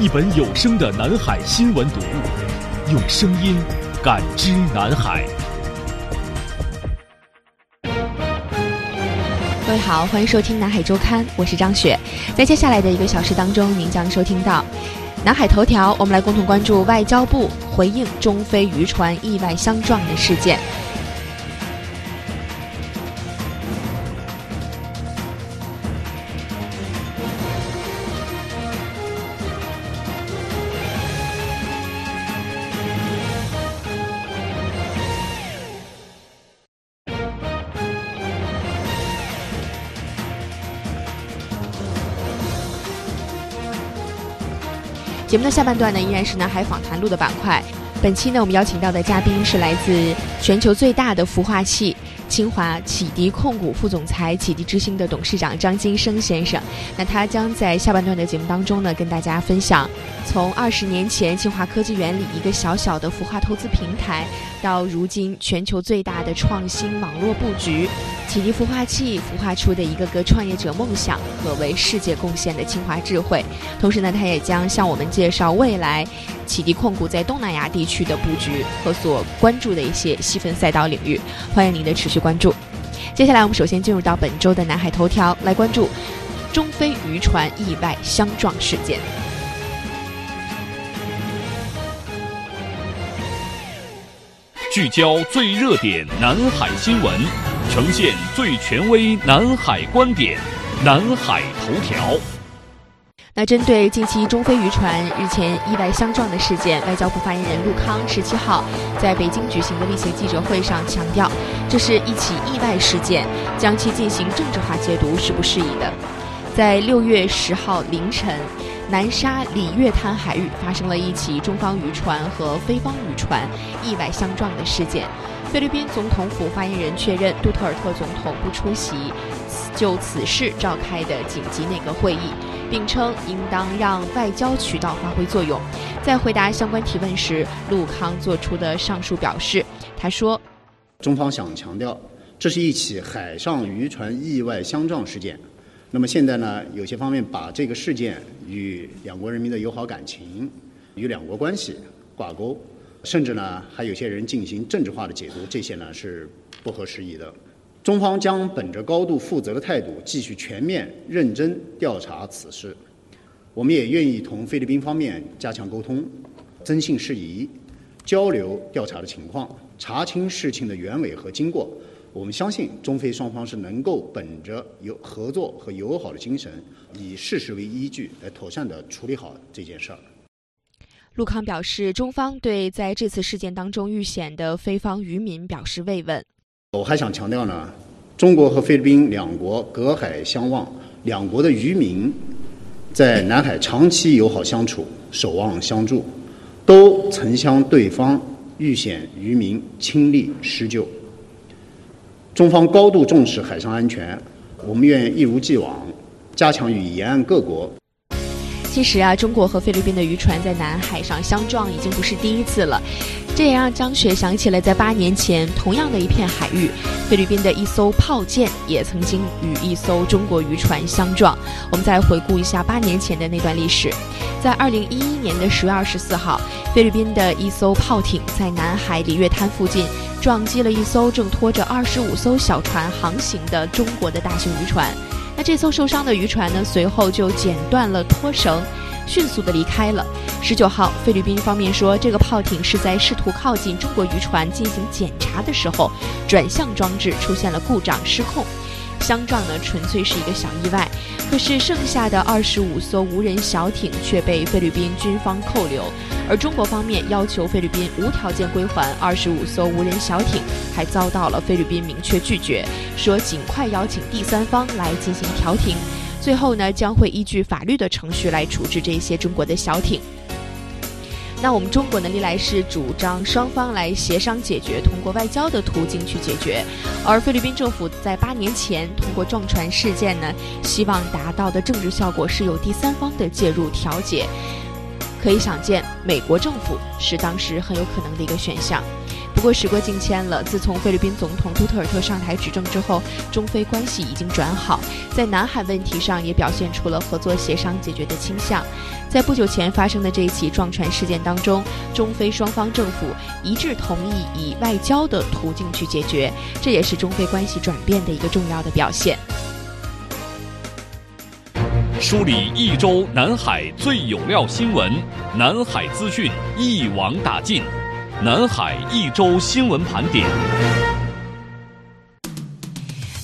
一本有声的南海新闻读物，用声音感知南海。各位好，欢迎收听南海周刊，我是张雪。在接下来的一个小时当中，您将收听到南海头条，我们来共同关注外交部回应中非渔船意外相撞的事件。节目的下半段呢，依然是南海访谈录的板块。本期呢，我们邀请到的嘉宾是来自全球最大的孵化器。清华启迪控股副总裁、启迪之星的董事长张金生先生，那他将在下半段的节目当中呢，跟大家分享，从二十年前清华科技园里一个小小的孵化投资平台，到如今全球最大的创新网络布局，启迪孵化器孵化出的一个个创业者梦想和为世界贡献的清华智慧。同时呢，他也将向我们介绍未来启迪控股在东南亚地区区的布局和所关注的一些细分赛道领域。欢迎您的持续。关注。接下来，我们首先进入到本周的南海头条，来关注中非渔船意外相撞事件。聚焦最热点南海新闻，呈现最权威南海观点，南海头条。那针对近期中非渔船日前意外相撞的事件，外交部发言人陆康十七号在北京举行的例行记者会上强调，这是一起意外事件，将其进行政治化解读是不适宜的。在六月十号凌晨，南沙里月滩海域发生了一起中方渔船和非方渔船意外相撞的事件。菲律宾总统府发言人确认，杜特尔特总统不出席就此事召开的紧急内阁会议。并称应当让外交渠道发挥作用。在回答相关提问时，陆康做出的上述表示，他说：“中方想强调，这是一起海上渔船意外相撞事件。那么现在呢，有些方面把这个事件与两国人民的友好感情、与两国关系挂钩，甚至呢，还有些人进行政治化的解读，这些呢是不合时宜的。”中方将本着高度负责的态度，继续全面认真调查此事。我们也愿意同菲律宾方面加强沟通，增信事宜，交流调查的情况，查清事情的原委和经过。我们相信中非双方是能够本着有合作和友好的精神，以事实为依据，来妥善的处理好这件事儿。陆康表示，中方对在这次事件当中遇险的菲方渔民表示慰问。我还想强调呢，中国和菲律宾两国隔海相望，两国的渔民在南海长期友好相处、守望相助，都曾向对方遇险渔民倾力施救。中方高度重视海上安全，我们愿一如既往加强与沿岸各国。其实啊，中国和菲律宾的渔船在南海上相撞已经不是第一次了。这也让张雪想起了在八年前同样的一片海域，菲律宾的一艘炮舰也曾经与一艘中国渔船相撞。我们再回顾一下八年前的那段历史，在二零一一年的十月二十四号，菲律宾的一艘炮艇在南海里月滩附近撞击了一艘正拖着二十五艘小船航行的中国的大型渔船。那这艘受伤的渔船呢，随后就剪断了拖绳。迅速的离开了。十九号，菲律宾方面说，这个炮艇是在试图靠近中国渔船进行检查的时候，转向装置出现了故障失控。相撞呢，纯粹是一个小意外。可是剩下的二十五艘无人小艇却被菲律宾军方扣留，而中国方面要求菲律宾无条件归还二十五艘无人小艇，还遭到了菲律宾明确拒绝，说尽快邀请第三方来进行调停。最后呢，将会依据法律的程序来处置这些中国的小艇。那我们中国呢，历来是主张双方来协商解决，通过外交的途径去解决。而菲律宾政府在八年前通过撞船事件呢，希望达到的政治效果是有第三方的介入调解。可以想见，美国政府是当时很有可能的一个选项。不过时过境迁了，自从菲律宾总统杜特尔特上台执政之后，中菲关系已经转好，在南海问题上也表现出了合作协商解决的倾向。在不久前发生的这一起撞船事件当中，中菲双方政府一致同意以外交的途径去解决，这也是中菲关系转变的一个重要的表现。梳理一周南海最有料新闻，南海资讯一网打尽。南海一周新闻盘点。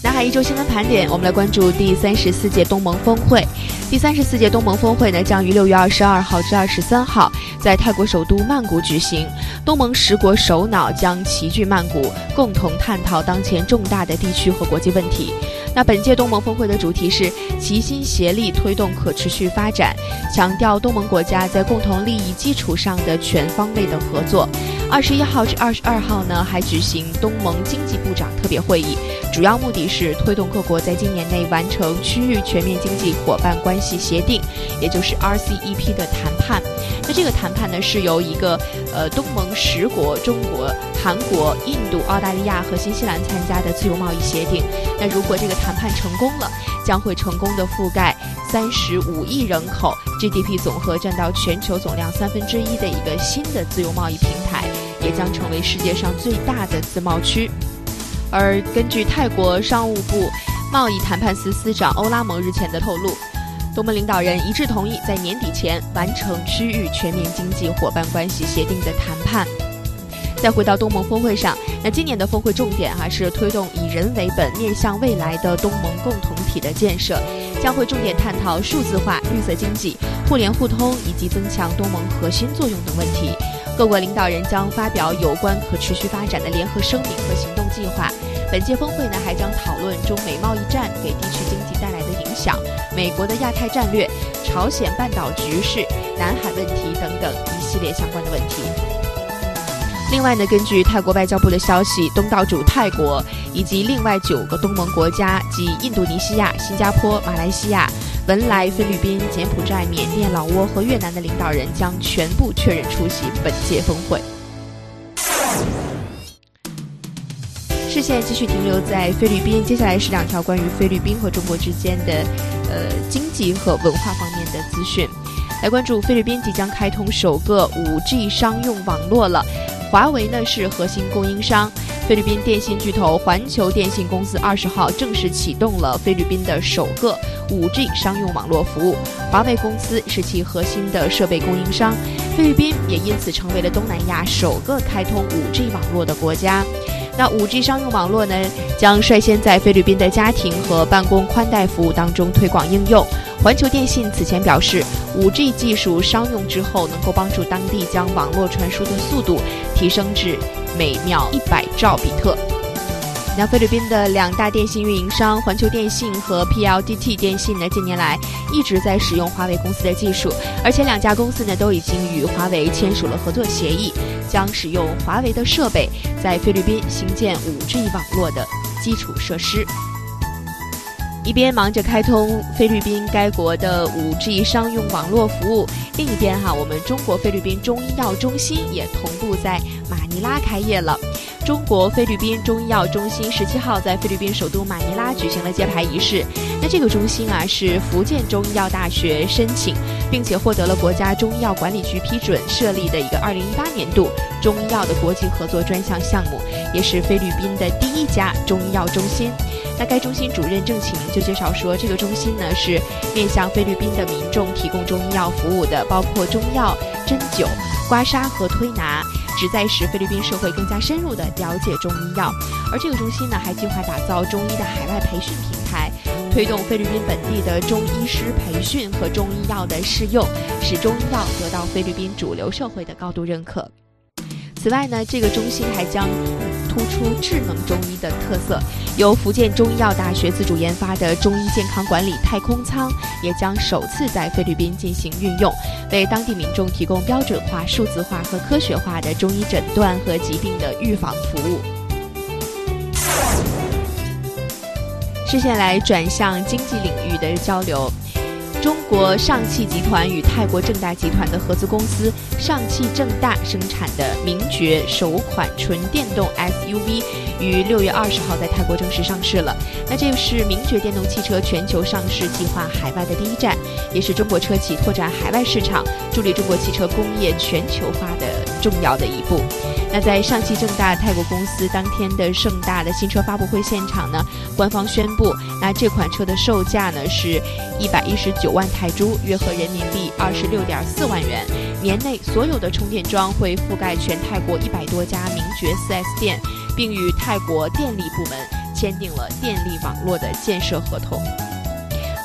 南海一周新闻盘点，我们来关注第三十四届东盟峰会。第三十四届东盟峰会呢，将于六月二十二号至二十三号在泰国首都曼谷举行。东盟十国首脑将齐聚曼谷，共同探讨当前重大的地区和国际问题。那本届东盟峰会的主题是齐心协力推动可持续发展，强调东盟国家在共同利益基础上的全方位的合作。二十一号至二十二号呢，还举行东盟经济部长特别会议，主要目的是推动各国在今年内完成区域全面经济伙伴关系协定，也就是 RCEP 的谈判。那这个谈判呢，是由一个呃东盟十国——中国、韩国、印度、澳大利亚和新西兰参加的自由贸易协定。那如果这个谈判成功了，将会成功的覆盖三十五亿人口，GDP 总和占到全球总量三分之一的一个新的自由贸易平台，也将成为世界上最大的自贸区。而根据泰国商务部贸易谈判司司长欧拉蒙日前的透露。东盟领导人一致同意在年底前完成区域全面经济伙伴关系协定的谈判。再回到东盟峰会上，那今年的峰会重点哈是推动以人为本、面向未来的东盟共同体的建设，将会重点探讨数字化、绿色经济、互联互通以及增强东盟核心作用等问题。各国领导人将发表有关可持续发展的联合声明和行动计划。本届峰会呢还将讨论中美贸易战给地区经济带来的影响。美国的亚太战略、朝鲜半岛局势、南海问题等等一系列相关的问题。另外呢，根据泰国外交部的消息，东道主泰国以及另外九个东盟国家及印度尼西亚、新加坡、马来西亚、文莱、菲律宾、柬埔寨、缅甸、老挝和越南的领导人将全部确认出席本届峰会。视线继续停留在菲律宾，接下来是两条关于菲律宾和中国之间的，呃，经济和文化方面的资讯。来关注菲律宾即将开通首个 5G 商用网络了，华为呢是核心供应商。菲律宾电信巨头环球电信公司二十号正式启动了菲律宾的首个 5G 商用网络服务，华为公司是其核心的设备供应商。菲律宾也因此成为了东南亚首个开通 5G 网络的国家。那 5G 商用网络呢，将率先在菲律宾的家庭和办公宽带服务当中推广应用。环球电信此前表示，5G 技术商用之后，能够帮助当地将网络传输的速度提升至每秒100兆比特。那菲律宾的两大电信运营商环球电信和 PLDT 电信呢，近年来一直在使用华为公司的技术，而且两家公司呢都已经与华为签署了合作协议，将使用华为的设备在菲律宾兴建 5G 网络的基础设施。一边忙着开通菲律宾该国的 5G 商用网络服务，另一边哈，我们中国菲律宾中医药中心也同步在马尼拉开业了。中国菲律宾中医药中心十七号在菲律宾首都马尼拉举行了揭牌仪式。那这个中心啊，是福建中医药大学申请，并且获得了国家中医药管理局批准设立的一个二零一八年度中医药的国际合作专项项目，也是菲律宾的第一家中医药中心。那该中心主任郑启明就介绍说，这个中心呢是面向菲律宾的民众提供中医药服务的，包括中药、针灸、刮痧和推拿，旨在使菲律宾社会更加深入的了解中医药。而这个中心呢还计划打造中医的海外培训平台，推动菲律宾本地的中医师培训和中医药的试用，使中医药得到菲律宾主流社会的高度认可。此外呢，这个中心还将突出智能中医的特色，由福建中医药大学自主研发的中医健康管理太空舱也将首次在菲律宾进行运用，为当地民众提供标准化、数字化和科学化的中医诊断和疾病的预防服务。视线来转向经济领域的交流。中国上汽集团与泰国正大集团的合资公司上汽正大生产的名爵首款纯电动 SUV，于六月二十号在泰国正式上市了。那这是名爵电动汽车全球上市计划海外的第一站，也是中国车企拓展海外市场、助力中国汽车工业全球化的重要的一步。那在上汽正大泰国公司当天的盛大的新车发布会现场呢，官方宣布，那这款车的售价呢是一百一十九万泰铢，约合人民币二十六点四万元。年内所有的充电桩会覆盖全泰国一百多家名爵 4S 店，并与泰国电力部门签订了电力网络的建设合同。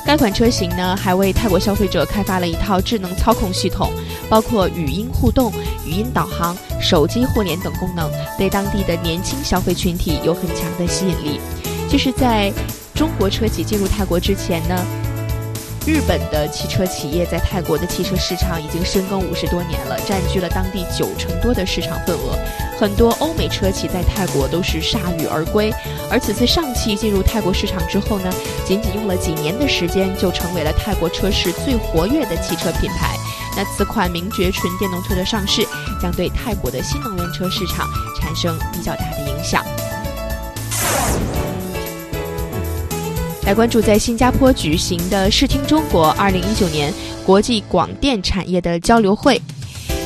该款车型呢，还为泰国消费者开发了一套智能操控系统，包括语音互动、语音导航、手机互联等功能，对当地的年轻消费群体有很强的吸引力。就是在中国车企进入泰国之前呢，日本的汽车企业在泰国的汽车市场已经深耕五十多年了，占据了当地九成多的市场份额。很多欧美车企在泰国都是铩羽而归，而此次上汽进入泰国市场之后呢，仅仅用了几年的时间，就成为了泰国车市最活跃的汽车品牌。那此款名爵纯电动车的上市，将对泰国的新能源车市场产生比较大的影响。来关注在新加坡举行的视听中国二零一九年国际广电产业的交流会。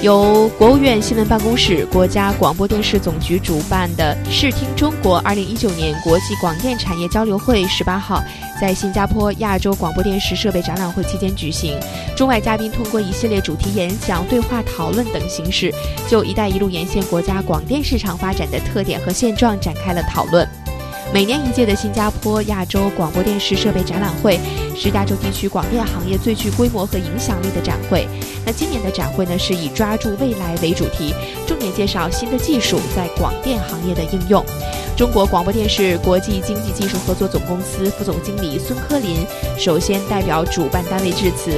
由国务院新闻办公室、国家广播电视总局主办的“视听中国”二零一九年国际广电产业交流会，十八号在新加坡亚洲广播电视设备展览会期间举行。中外嘉宾通过一系列主题演讲、对话讨论等形式，就“一带一路”沿线国家广电市场发展的特点和现状展开了讨论。每年一届的新加坡亚洲广播电视设备展览会是亚洲地区广电行业最具规模和影响力的展会。那今年的展会呢，是以抓住未来为主题，重点介绍新的技术在广电行业的应用。中国广播电视国际经济技术合作总公司副总经理孙科林首先代表主办单位致辞，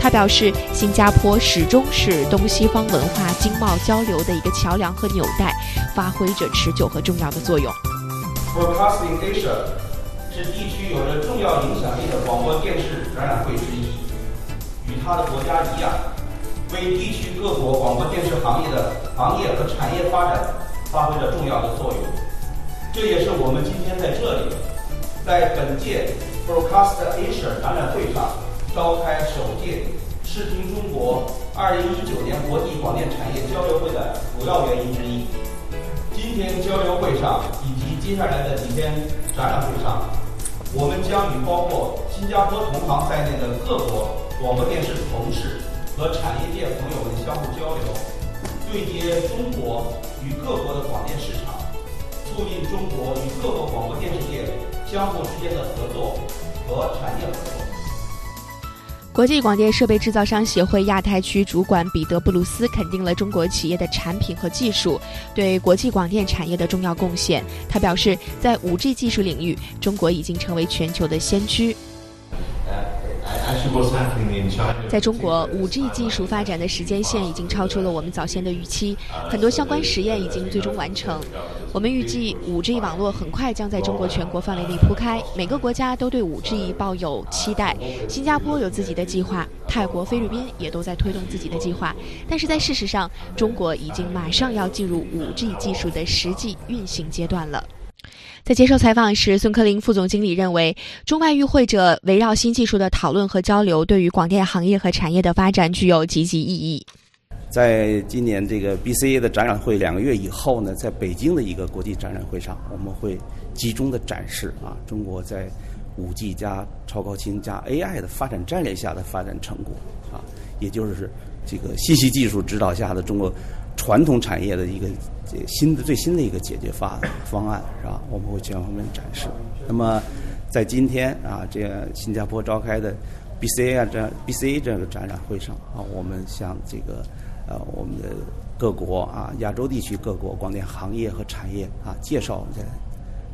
他表示，新加坡始终是东西方文化经贸交流的一个桥梁和纽带，发挥着持久和重要的作用。Broadcasting Asia 是地区有着重要影响力的广播电视展览会之一，与它的国家一样，为地区各国广播电视行业的行业和产业发展发挥着重要的作用。这也是我们今天在这里，在本届 Broadcast Asia 展览会上召开首届视听中国2019年国际广电产业交流会的主要原因之一。今天交流会上以及接下来的几天展览会上，我们将与包括新加坡同行在内的各国广播电视同事和产业界朋友们相互交流，对接中国与各国的广电市场，促进中国与各国广播电视界相互之间的合作和产业合作。国际广电设备制造商协会亚太区主管彼得·布鲁斯肯定了中国企业的产品和技术对国际广电产业的重要贡献。他表示，在 5G 技术领域，中国已经成为全球的先驱。在中国，5G 技术发展的时间线已经超出了我们早先的预期，很多相关实验已经最终完成。我们预计 5G 网络很快将在中国全国范围内铺开，每个国家都对 5G 抱有期待。新加坡有自己的计划，泰国、菲律宾也都在推动自己的计划。但是在事实上，中国已经马上要进入 5G 技术的实际运行阶段了。在接受采访时，孙科林副总经理认为，中外与会者围绕新技术的讨论和交流，对于广电行业和产业的发展具有积极意义。在今年这个 BCA 的展览会两个月以后呢，在北京的一个国际展览会上，我们会集中的展示啊，中国在五 G 加超高清加 AI 的发展战略下的发展成果啊，也就是这个信息技术指导下的中国传统产业的一个新的最新的一个解决方方案是吧？我们会全方面展示。那么在今天啊，这个新加坡召开的 BCA 啊这 BCA 这个展览会上啊，我们向这个。呃，我们的各国啊，亚洲地区各国广电行业和产业啊，介绍我们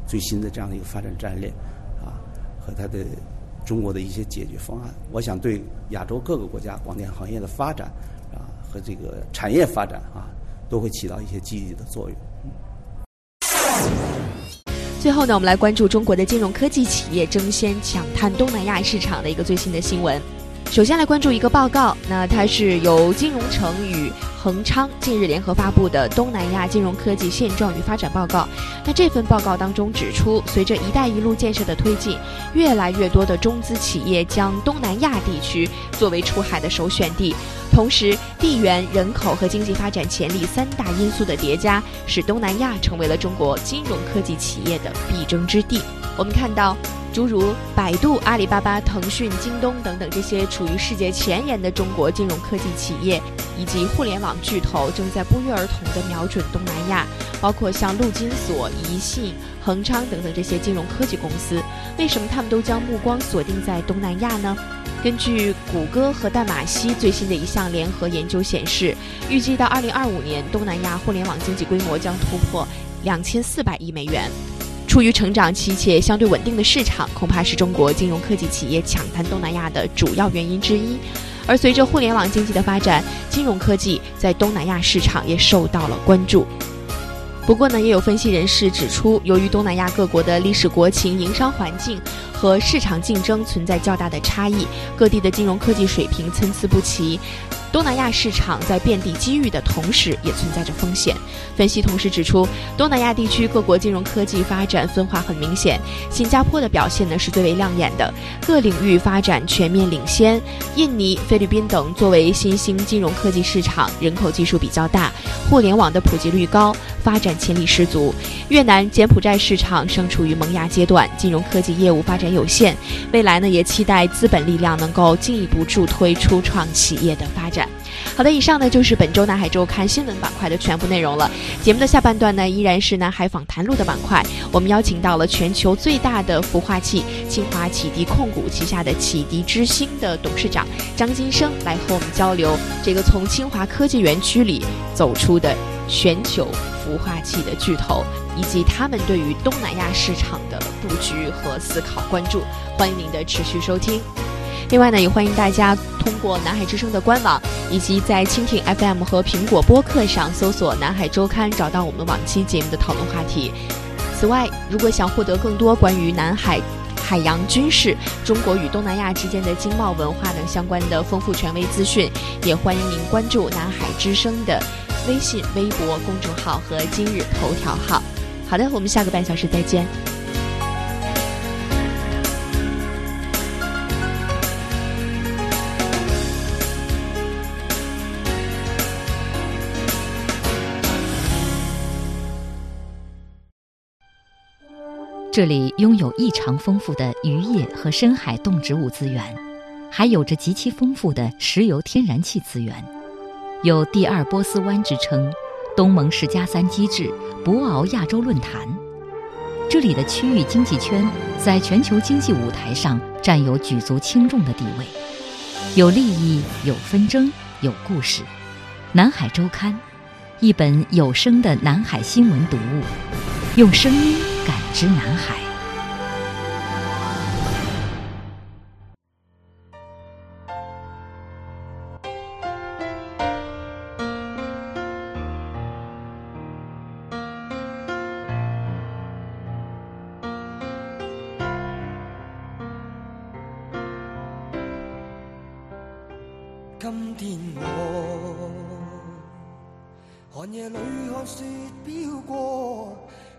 最新的这样的一个发展战略啊，和它的中国的一些解决方案。我想对亚洲各个国家广电行业的发展和这个产业发展啊，都会起到一些积极的作用。最后呢，我们来关注中国的金融科技企业争先抢滩东南亚市场的一个最新的新闻。首先来关注一个报告，那它是由金融城与恒昌近日联合发布的《东南亚金融科技现状与发展报告》。那这份报告当中指出，随着“一带一路”建设的推进，越来越多的中资企业将东南亚地区作为出海的首选地。同时，地缘、人口和经济发展潜力三大因素的叠加，使东南亚成为了中国金融科技企业的必争之地。我们看到。诸如百度、阿里巴巴、腾讯、京东等等这些处于世界前沿的中国金融科技企业，以及互联网巨头，正在不约而同地瞄准东南亚，包括像陆金所、宜信、恒昌等等这些金融科技公司。为什么他们都将目光锁定在东南亚呢？根据谷歌和淡马锡最新的一项联合研究显示，预计到2025年，东南亚互联网经济规模将突破2400亿美元。处于成长期且相对稳定的市场，恐怕是中国金融科技企业抢滩东南亚的主要原因之一。而随着互联网经济的发展，金融科技在东南亚市场也受到了关注。不过呢，也有分析人士指出，由于东南亚各国的历史国情、营商环境和市场竞争存在较大的差异，各地的金融科技水平参差不齐。东南亚市场在遍地机遇的同时，也存在着风险。分析同时指出，东南亚地区各国金融科技发展分化很明显。新加坡的表现呢是最为亮眼的，各领域发展全面领先。印尼、菲律宾等作为新兴金融科技市场，人口基数比较大，互联网的普及率高，发展潜力十足。越南、柬埔寨市场尚处于萌芽阶段，金融科技业务发展有限。未来呢，也期待资本力量能够进一步助推初创企业的发展。好的，以上呢就是本周南海周刊新闻板块的全部内容了。节目的下半段呢，依然是南海访谈录的板块。我们邀请到了全球最大的孵化器清华启迪控股旗下的启迪之星的董事长张金生来和我们交流这个从清华科技园区里走出的全球孵化器的巨头，以及他们对于东南亚市场的布局和思考关注。欢迎您的持续收听。另外呢，也欢迎大家通过南海之声的官网，以及在蜻蜓 FM 和苹果播客上搜索“南海周刊”，找到我们往期节目的讨论话题。此外，如果想获得更多关于南海、海洋、军事、中国与东南亚之间的经贸、文化等相关的丰富权威资讯，也欢迎您关注南海之声的微信、微博公众号和今日头条号。好的，我们下个半小时再见。这里拥有异常丰富的渔业和深海动植物资源，还有着极其丰富的石油天然气资源，有“第二波斯湾”之称，东盟十加三机制，博鳌亚洲论坛。这里的区域经济圈在全球经济舞台上占有举足轻重的地位，有利益，有纷争，有故事。南海周刊，一本有声的南海新闻读物，用声音。之南海。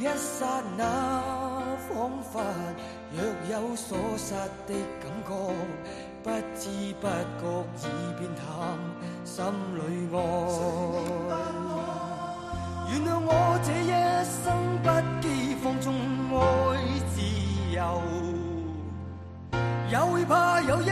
一刹那，仿佛若有所失的感觉，不知不觉已变淡，心里爱。原谅我这一生不羁放纵爱自由，也会怕有一